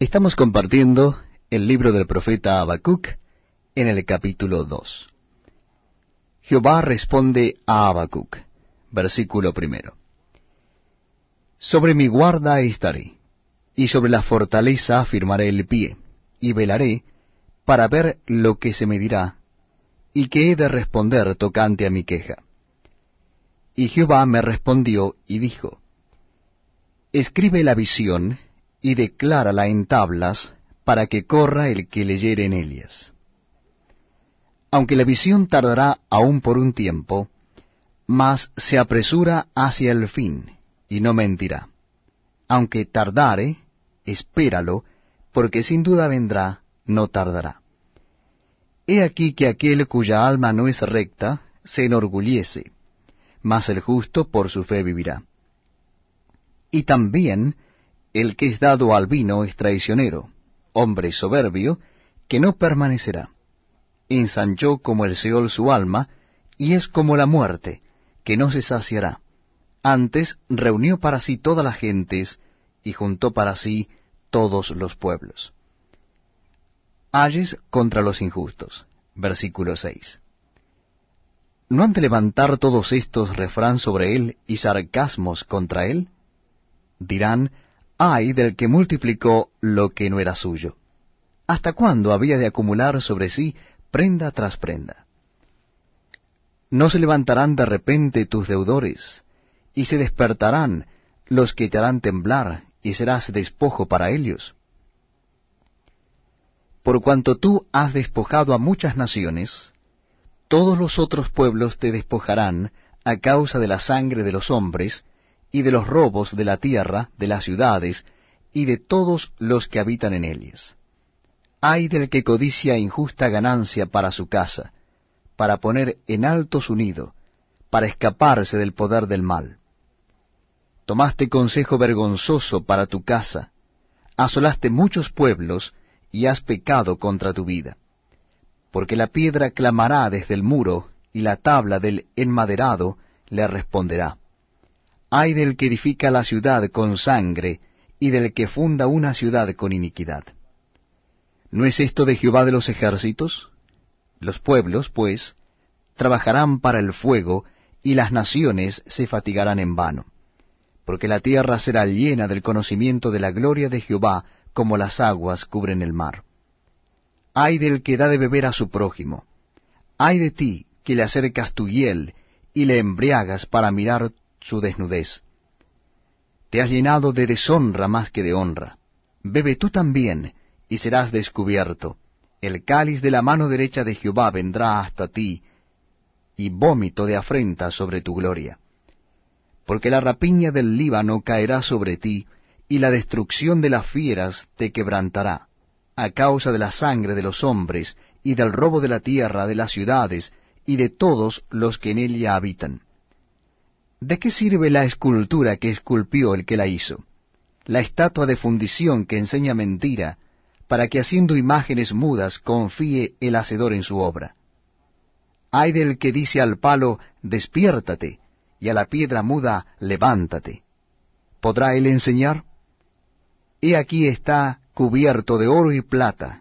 Estamos compartiendo el libro del profeta Habacuc en el capítulo 2. Jehová responde a Habacuc, versículo primero. Sobre mi guarda estaré, y sobre la fortaleza afirmaré el pie, y velaré para ver lo que se me dirá, y que he de responder tocante a mi queja. Y Jehová me respondió y dijo, Escribe la visión y declárala en tablas, para que corra el que leyere en ellas. Aunque la visión tardará aún por un tiempo, mas se apresura hacia el fin, y no mentirá. Aunque tardare, espéralo, porque sin duda vendrá, no tardará. He aquí que aquel cuya alma no es recta, se enorgullece, mas el justo por su fe vivirá. Y también el que es dado al vino es traicionero, hombre soberbio, que no permanecerá. Ensanchó como el Seol su alma, y es como la muerte, que no se saciará. Antes reunió para sí todas las gentes, y juntó para sí todos los pueblos. Ayes contra los injustos. Versículo 6. ¿No han de levantar todos estos refrán sobre él y sarcasmos contra él? Dirán, ay del que multiplicó lo que no era suyo. ¿Hasta cuándo había de acumular sobre sí prenda tras prenda? ¿No se levantarán de repente tus deudores, y se despertarán los que te harán temblar, y serás despojo para ellos? Por cuanto tú has despojado a muchas naciones, todos los otros pueblos te despojarán a causa de la sangre de los hombres, y de los robos de la tierra, de las ciudades, y de todos los que habitan en ellas. Ay del que codicia injusta ganancia para su casa, para poner en alto su nido, para escaparse del poder del mal. Tomaste consejo vergonzoso para tu casa, asolaste muchos pueblos, y has pecado contra tu vida. Porque la piedra clamará desde el muro, y la tabla del enmaderado le responderá. Ay del que edifica la ciudad con sangre, y del que funda una ciudad con iniquidad. ¿No es esto de Jehová de los ejércitos? Los pueblos, pues, trabajarán para el fuego, y las naciones se fatigarán en vano. Porque la tierra será llena del conocimiento de la gloria de Jehová, como las aguas cubren el mar. Ay del que da de beber a su prójimo. Ay de ti, que le acercas tu hiel, y le embriagas para mirar su desnudez. Te has llenado de deshonra más que de honra. Bebe tú también, y serás descubierto. El cáliz de la mano derecha de Jehová vendrá hasta ti, y vómito de afrenta sobre tu gloria. Porque la rapiña del Líbano caerá sobre ti, y la destrucción de las fieras te quebrantará, a causa de la sangre de los hombres, y del robo de la tierra, de las ciudades, y de todos los que en ella habitan. ¿De qué sirve la escultura que esculpió el que la hizo? La estatua de fundición que enseña mentira, para que haciendo imágenes mudas confíe el hacedor en su obra. Hay del que dice al palo, despiértate, y a la piedra muda, levántate. ¿Podrá él enseñar? He aquí está cubierto de oro y plata,